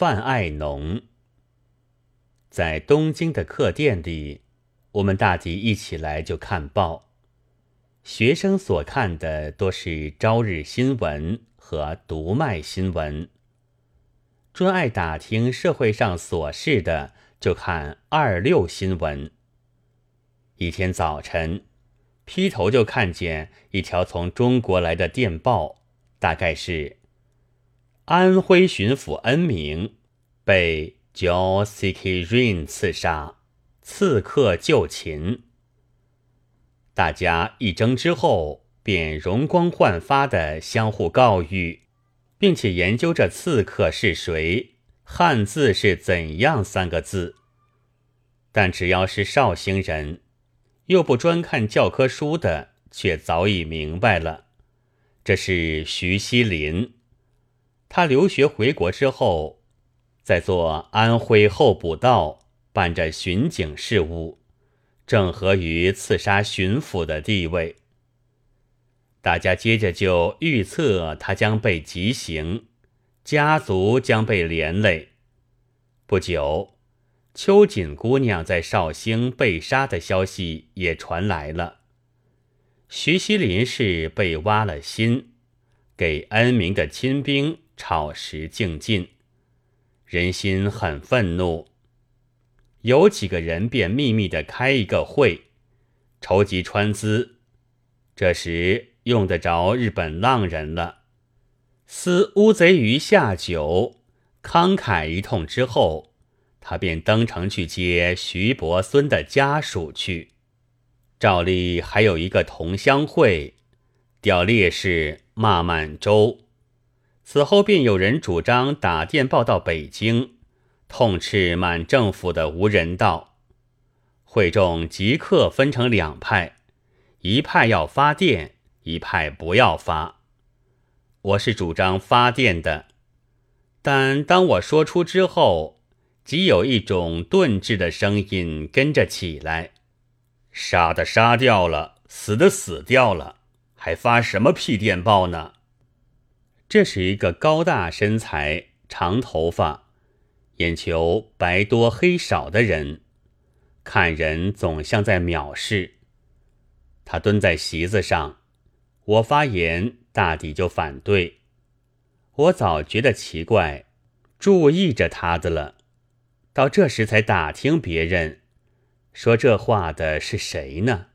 范爱农。在东京的客店里，我们大抵一起来就看报。学生所看的多是朝日新闻和读卖新闻，专爱打听社会上琐事的，就看二六新闻。一天早晨，劈头就看见一条从中国来的电报，大概是安徽巡抚恩明被 Jo C K Rin 刺杀，刺客就擒。大家一争之后，便容光焕发的相互告谕，并且研究着刺客是谁，汉字是怎样三个字。但只要是绍兴人，又不专看教科书的，却早已明白了，这是徐锡林。他留学回国之后，在做安徽候补道，办着巡警事务。正合于刺杀巡抚的地位，大家接着就预测他将被极刑，家族将被连累。不久，秋瑾姑娘在绍兴被杀的消息也传来了。徐锡林是被挖了心，给恩明的亲兵炒食竞进，人心很愤怒。有几个人便秘密的开一个会，筹集川资。这时用得着日本浪人了，思乌贼鱼下酒，慷慨一通之后，他便登城去接徐伯孙的家属去。照例还有一个同乡会，调烈士骂满洲。此后便有人主张打电报到北京。痛斥满政府的无人道，会众即刻分成两派，一派要发电，一派不要发。我是主张发电的，但当我说出之后，即有一种顿滞的声音跟着起来：杀的杀掉了，死的死掉了，还发什么屁电报呢？这是一个高大身材、长头发。眼球白多黑少的人，看人总像在藐视。他蹲在席子上，我发言大抵就反对。我早觉得奇怪，注意着他的了，到这时才打听别人说这话的是谁呢？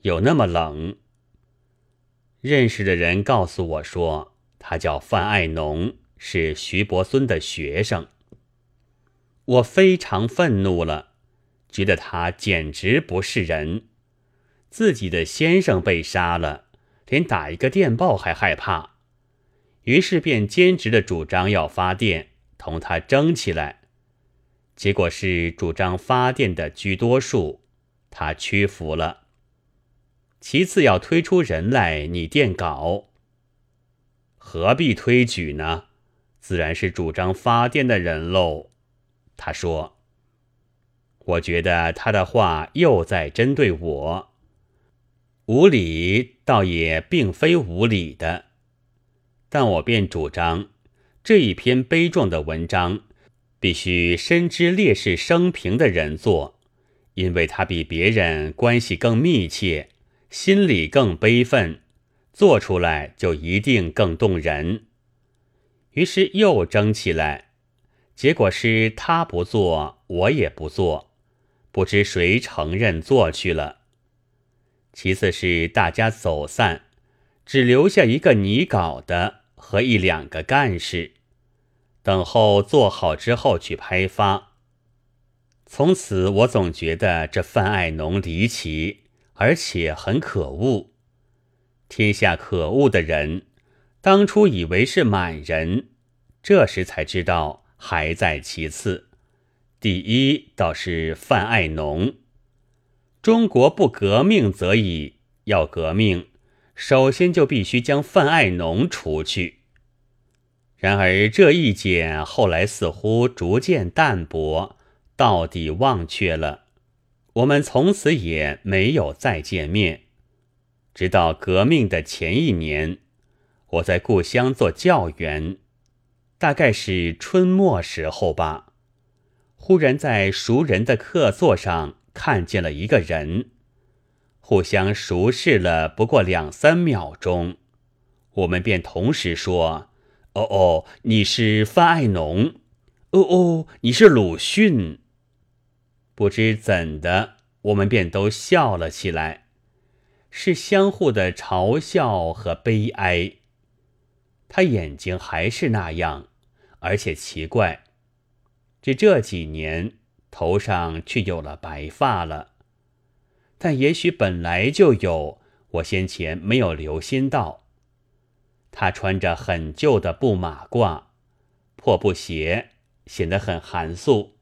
有那么冷？认识的人告诉我说，他叫范爱农，是徐伯孙的学生。我非常愤怒了，觉得他简直不是人。自己的先生被杀了，连打一个电报还害怕，于是便坚持的主张要发电，同他争起来。结果是主张发电的居多数，他屈服了。其次要推出人来拟电稿，何必推举呢？自然是主张发电的人喽。他说：“我觉得他的话又在针对我，无理倒也并非无理的，但我便主张这一篇悲壮的文章必须深知烈士生平的人做，因为他比别人关系更密切，心里更悲愤，做出来就一定更动人。于是又争起来。”结果是他不做，我也不做，不知谁承认做去了。其次是大家走散，只留下一个拟稿的和一两个干事，等候做好之后去拍发。从此我总觉得这范爱农离奇，而且很可恶。天下可恶的人，当初以为是满人，这时才知道。还在其次，第一倒是范爱农。中国不革命则已，要革命，首先就必须将范爱农除去。然而这意见后来似乎逐渐淡薄，到底忘却了。我们从此也没有再见面，直到革命的前一年，我在故乡做教员。大概是春末时候吧。忽然在熟人的客座上看见了一个人，互相熟视了不过两三秒钟，我们便同时说：“哦哦，你是范爱农。哦哦，你是鲁迅。”不知怎的，我们便都笑了起来，是相互的嘲笑和悲哀。他眼睛还是那样，而且奇怪。这这几年头上却有了白发了，但也许本来就有，我先前没有留心到。他穿着很旧的布马褂、破布鞋，显得很寒素。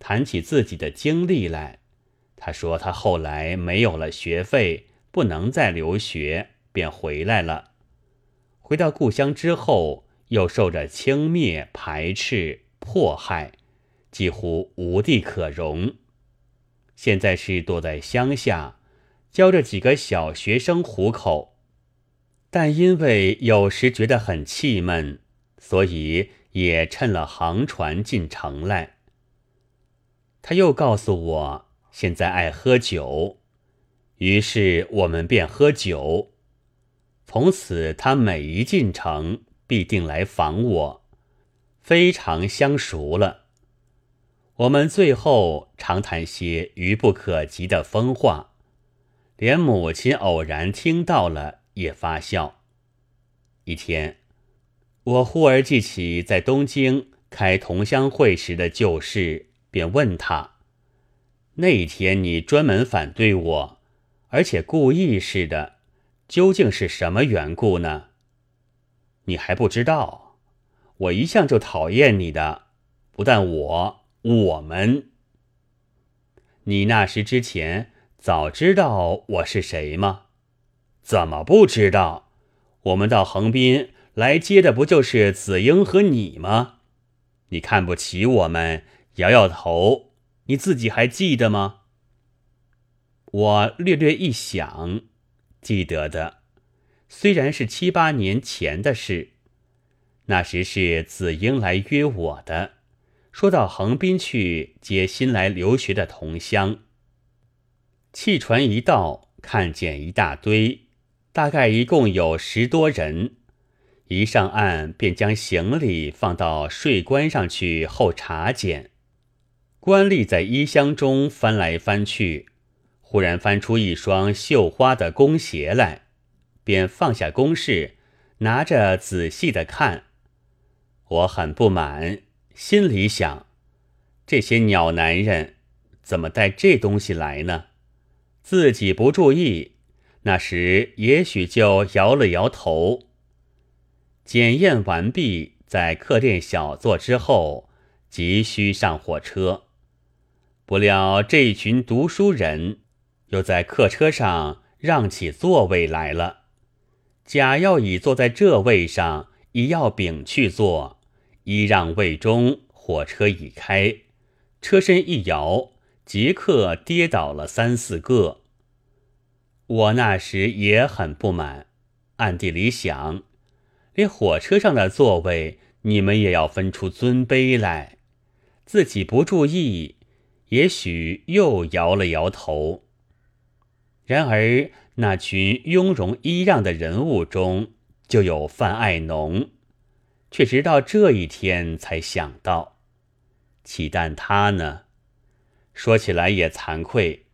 谈起自己的经历来，他说他后来没有了学费，不能再留学，便回来了。回到故乡之后，又受着轻蔑排斥。迫害几乎无地可容。现在是躲在乡下，教着几个小学生糊口，但因为有时觉得很气闷，所以也趁了航船进城来。他又告诉我，现在爱喝酒，于是我们便喝酒。从此，他每一进城，必定来访我。非常相熟了，我们最后常谈些愚不可及的疯话，连母亲偶然听到了也发笑。一天，我忽而记起在东京开同乡会时的旧事，便问他：“那天你专门反对我，而且故意似的，究竟是什么缘故呢？你还不知道？”我一向就讨厌你的，不但我，我们。你那时之前早知道我是谁吗？怎么不知道？我们到横滨来接的不就是子英和你吗？你看不起我们，摇摇头。你自己还记得吗？我略略一想，记得的，虽然是七八年前的事。那时是子英来约我的，说到横滨去接新来留学的同乡。汽船一到，看见一大堆，大概一共有十多人。一上岸，便将行李放到税关上去候查检。官吏在衣箱中翻来翻去，忽然翻出一双绣花的弓鞋来，便放下弓事，拿着仔细的看。我很不满，心里想：这些鸟男人怎么带这东西来呢？自己不注意，那时也许就摇了摇头。检验完毕，在客店小坐之后，急需上火车。不料这一群读书人又在客车上让起座位来了，甲要乙坐在这位上，乙要丙去坐。一让位中，火车已开，车身一摇，即刻跌倒了三四个。我那时也很不满，暗地里想：连火车上的座位，你们也要分出尊卑来。自己不注意，也许又摇了摇头。然而那群雍容揖让的人物中，就有范爱农。却直到这一天才想到，岂但他呢？说起来也惭愧，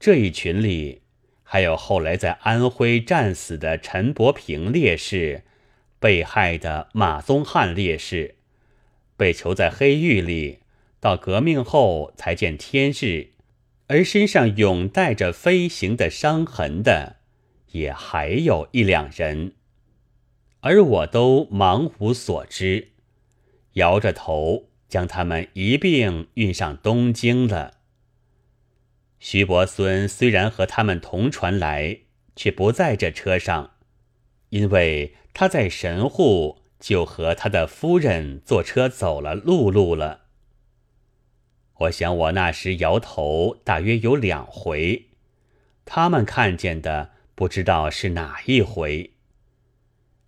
这一群里还有后来在安徽战死的陈伯平烈士，被害的马宗汉烈士，被囚在黑狱里，到革命后才见天日，而身上永带着飞行的伤痕的，也还有一两人。而我都茫无所知，摇着头将他们一并运上东京了。徐伯孙虽然和他们同船来，却不在这车上，因为他在神户就和他的夫人坐车走了陆路了。我想我那时摇头大约有两回，他们看见的不知道是哪一回。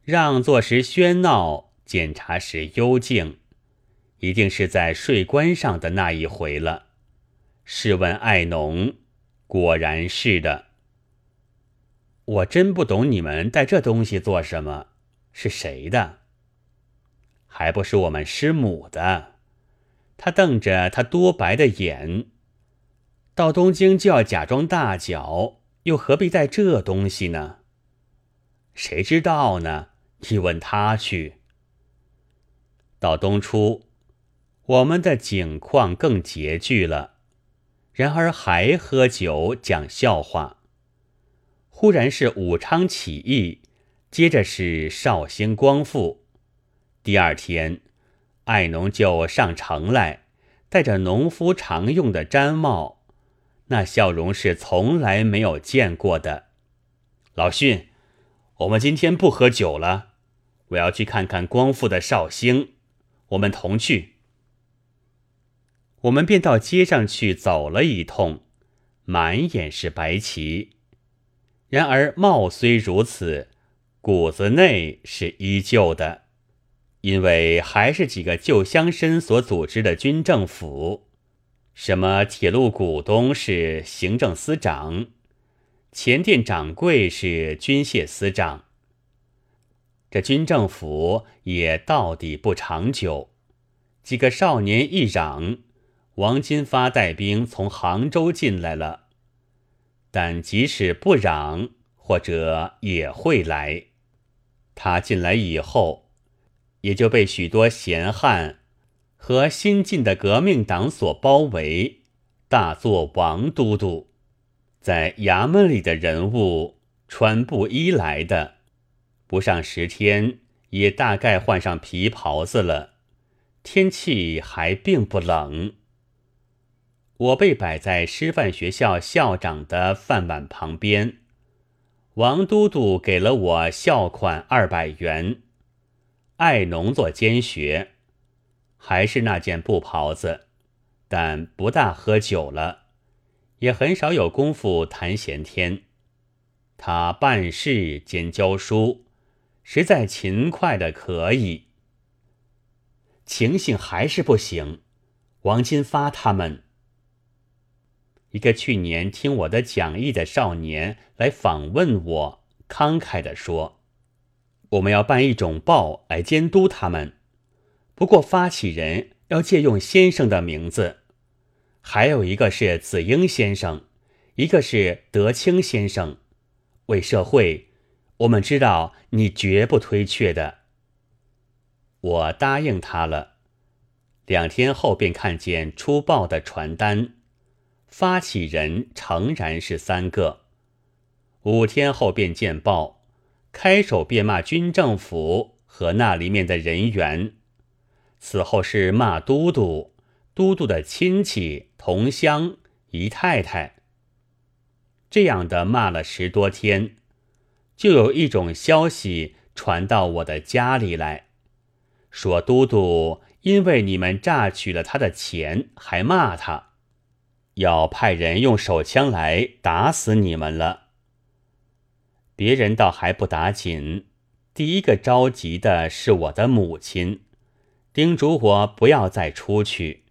让座时喧闹，检查时幽静，一定是在税关上的那一回了。试问爱农，果然是的。我真不懂你们带这东西做什么？是谁的？还不是我们师母的。他瞪着他多白的眼，到东京就要假装大脚，又何必带这东西呢？谁知道呢？你问他去。到冬初，我们的景况更拮据了，然而还喝酒讲笑话。忽然是武昌起义，接着是绍兴光复。第二天，爱农就上城来，戴着农夫常用的毡帽，那笑容是从来没有见过的。老训，我们今天不喝酒了，我要去看看光复的绍兴，我们同去。我们便到街上去走了一通，满眼是白旗。然而貌虽如此，骨子内是依旧的，因为还是几个旧乡绅所组织的军政府，什么铁路股东是行政司长，前店掌柜是军械司长。这军政府也到底不长久，几个少年一嚷，王金发带兵从杭州进来了。但即使不嚷，或者也会来。他进来以后，也就被许多闲汉和新进的革命党所包围，大做王都督。在衙门里的人物穿布衣来的，不上十天，也大概换上皮袍子了。天气还并不冷。我被摆在师范学校校长的饭碗旁边，王都督给了我校款二百元，爱农做兼学，还是那件布袍子，但不大喝酒了，也很少有功夫谈闲天。他办事兼教书，实在勤快的可以，情形还是不行。王金发他们。一个去年听我的讲义的少年来访问我，慷慨地说：“我们要办一种报来监督他们，不过发起人要借用先生的名字。还有一个是子英先生，一个是德清先生。为社会，我们知道你绝不推却的。”我答应他了。两天后便看见出报的传单。发起人诚然是三个，五天后便见报，开首便骂军政府和那里面的人员，此后是骂都督、都督的亲戚、同乡、姨太太。这样的骂了十多天，就有一种消息传到我的家里来，说都督因为你们榨取了他的钱，还骂他。要派人用手枪来打死你们了。别人倒还不打紧，第一个着急的是我的母亲，叮嘱我不要再出去。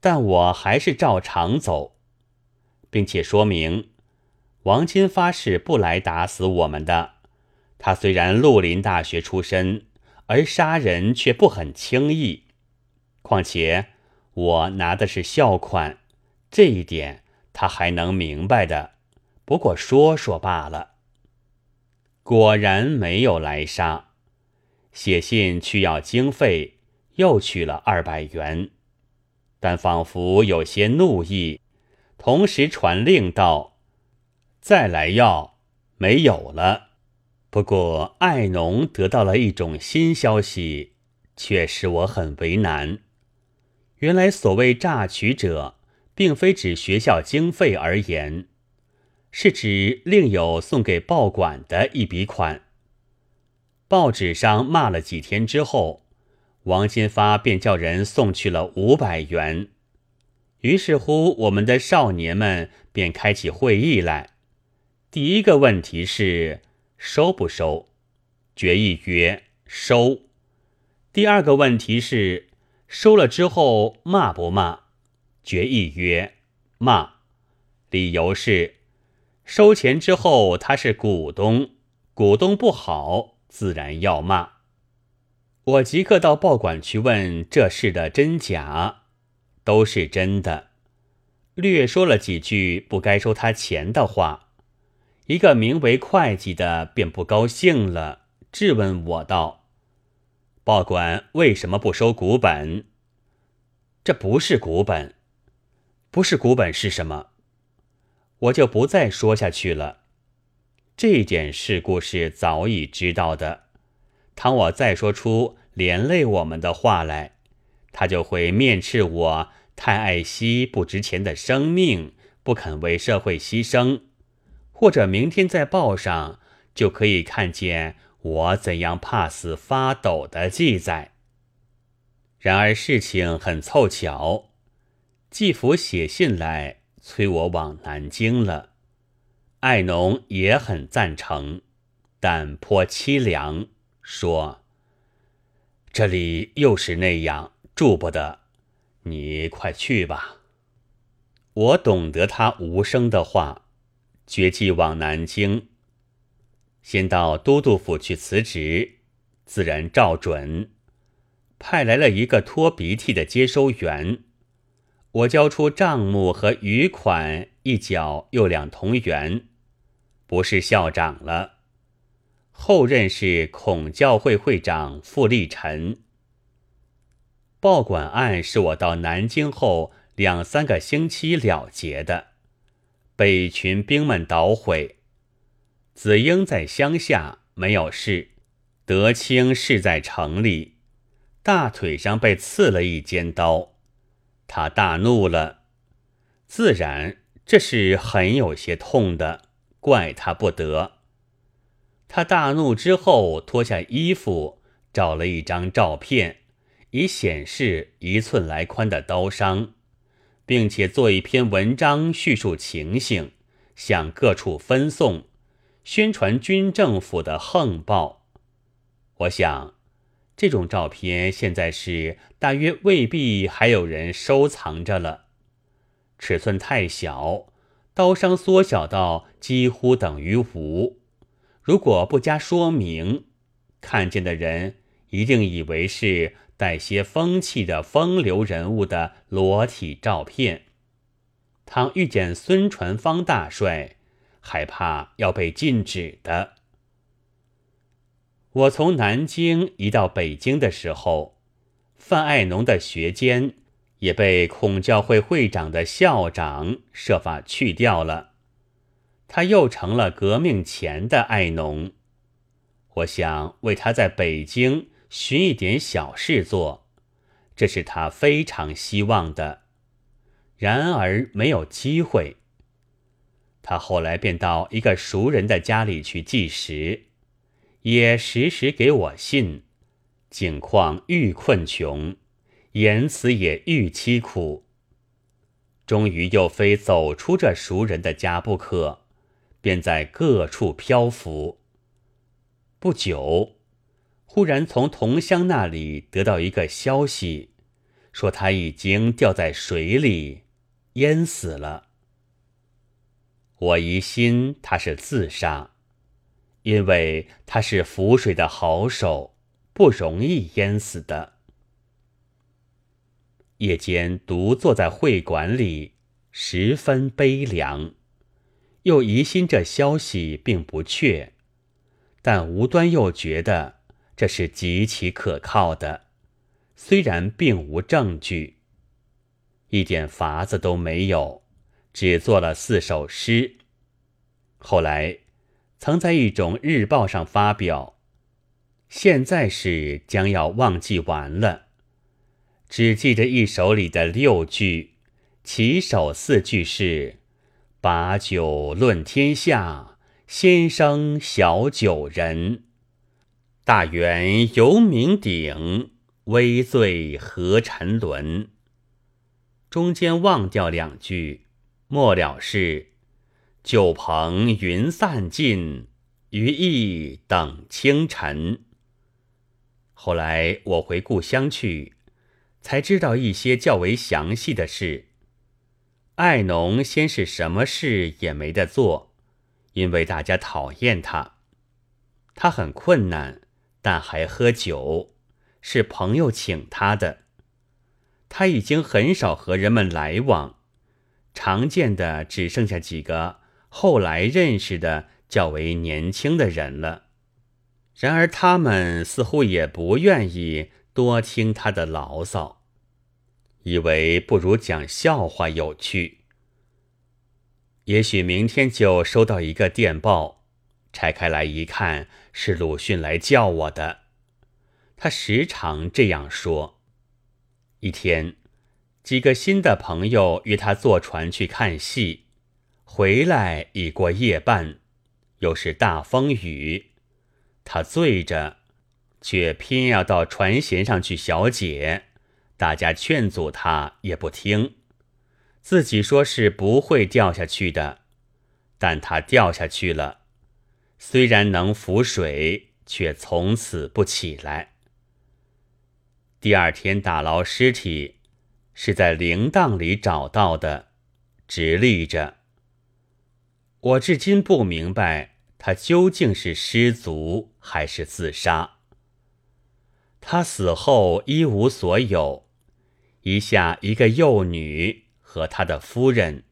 但我还是照常走，并且说明王金发誓不来打死我们的。他虽然绿林大学出身，而杀人却不很轻易。况且我拿的是校款。这一点他还能明白的，不过说说罢了。果然没有来杀，写信去要经费，又取了二百元，但仿佛有些怒意，同时传令道：“再来要，没有了。”不过爱农得到了一种新消息，却使我很为难。原来所谓榨取者。并非指学校经费而言，是指另有送给报馆的一笔款。报纸上骂了几天之后，王金发便叫人送去了五百元。于是乎，我们的少年们便开起会议来。第一个问题是收不收？决议曰收。第二个问题是，收了之后骂不骂？决议曰：骂。理由是，收钱之后他是股东，股东不好，自然要骂。我即刻到报馆去问这事的真假，都是真的。略说了几句不该收他钱的话，一个名为会计的便不高兴了，质问我道。报馆为什么不收股本？这不是股本，不是股本是什么？我就不再说下去了。这件事故是早已知道的。倘我再说出连累我们的话来，他就会面斥我太爱惜不值钱的生命，不肯为社会牺牲。或者明天在报上就可以看见。我怎样怕死发抖的记载？然而事情很凑巧，季府写信来催我往南京了。爱农也很赞成，但颇凄凉，说：“这里又是那样，住不得，你快去吧。”我懂得他无声的话，决计往南京。先到都督府去辞职，自然照准。派来了一个拖鼻涕的接收员，我交出账目和余款一角又两同元，不是校长了。后任是孔教会会长傅立臣。报馆案是我到南京后两三个星期了结的，被群兵们捣毁。子英在乡下没有事，德清是在城里，大腿上被刺了一尖刀，他大怒了，自然这是很有些痛的，怪他不得。他大怒之后，脱下衣服，找了一张照片，以显示一寸来宽的刀伤，并且做一篇文章叙述情形，向各处分送。宣传军政府的横暴，我想这种照片现在是大约未必还有人收藏着了。尺寸太小，刀伤缩小到几乎等于无。如果不加说明，看见的人一定以为是带些风气的风流人物的裸体照片。倘遇见孙传芳大帅。害怕要被禁止的。我从南京移到北京的时候，范爱农的学监也被孔教会会长的校长设法去掉了，他又成了革命前的爱农。我想为他在北京寻一点小事做，这是他非常希望的，然而没有机会。他后来便到一个熟人的家里去计时，也时时给我信，境况愈困穷，言辞也愈凄苦。终于又非走出这熟人的家不可，便在各处漂浮。不久，忽然从同乡那里得到一个消息，说他已经掉在水里，淹死了。我疑心他是自杀，因为他是浮水的好手，不容易淹死的。夜间独坐在会馆里，十分悲凉，又疑心这消息并不确，但无端又觉得这是极其可靠的，虽然并无证据，一点法子都没有。只做了四首诗，后来曾在一种日报上发表，现在是将要忘记完了，只记着一首里的六句，起首四句是“把酒论天下，先生小酒人，大圆犹名鼎，微醉何沉沦”，中间忘掉两句。末了是酒棚云散尽，余意等清晨。后来我回故乡去，才知道一些较为详细的事。爱农先是什么事也没得做，因为大家讨厌他。他很困难，但还喝酒，是朋友请他的。他已经很少和人们来往，常见的只剩下几个后来认识的较为年轻的人了。然而他们似乎也不愿意多听他的牢骚。以为不如讲笑话有趣。也许明天就收到一个电报，拆开来一看，是鲁迅来叫我的。他时常这样说。一天，几个新的朋友约他坐船去看戏，回来已过夜半，又是大风雨，他醉着，却偏要到船舷上去小解。大家劝阻他也不听，自己说是不会掉下去的，但他掉下去了，虽然能浮水，却从此不起来。第二天打捞尸体，是在铃铛里找到的，直立着。我至今不明白他究竟是失足还是自杀。他死后一无所有。一下一个幼女和他的夫人，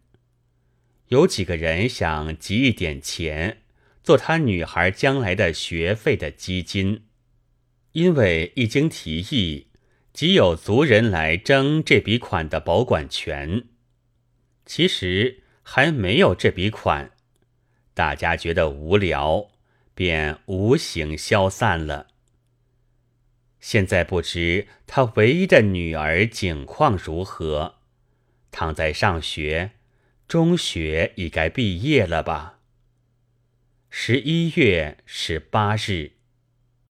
有几个人想集一点钱，做他女孩将来的学费的基金，因为一经提议，即有族人来争这笔款的保管权。其实还没有这笔款，大家觉得无聊，便无形消散了。现在不知他唯一的女儿景况如何，躺在上学，中学已该毕业了吧？十一月十八日。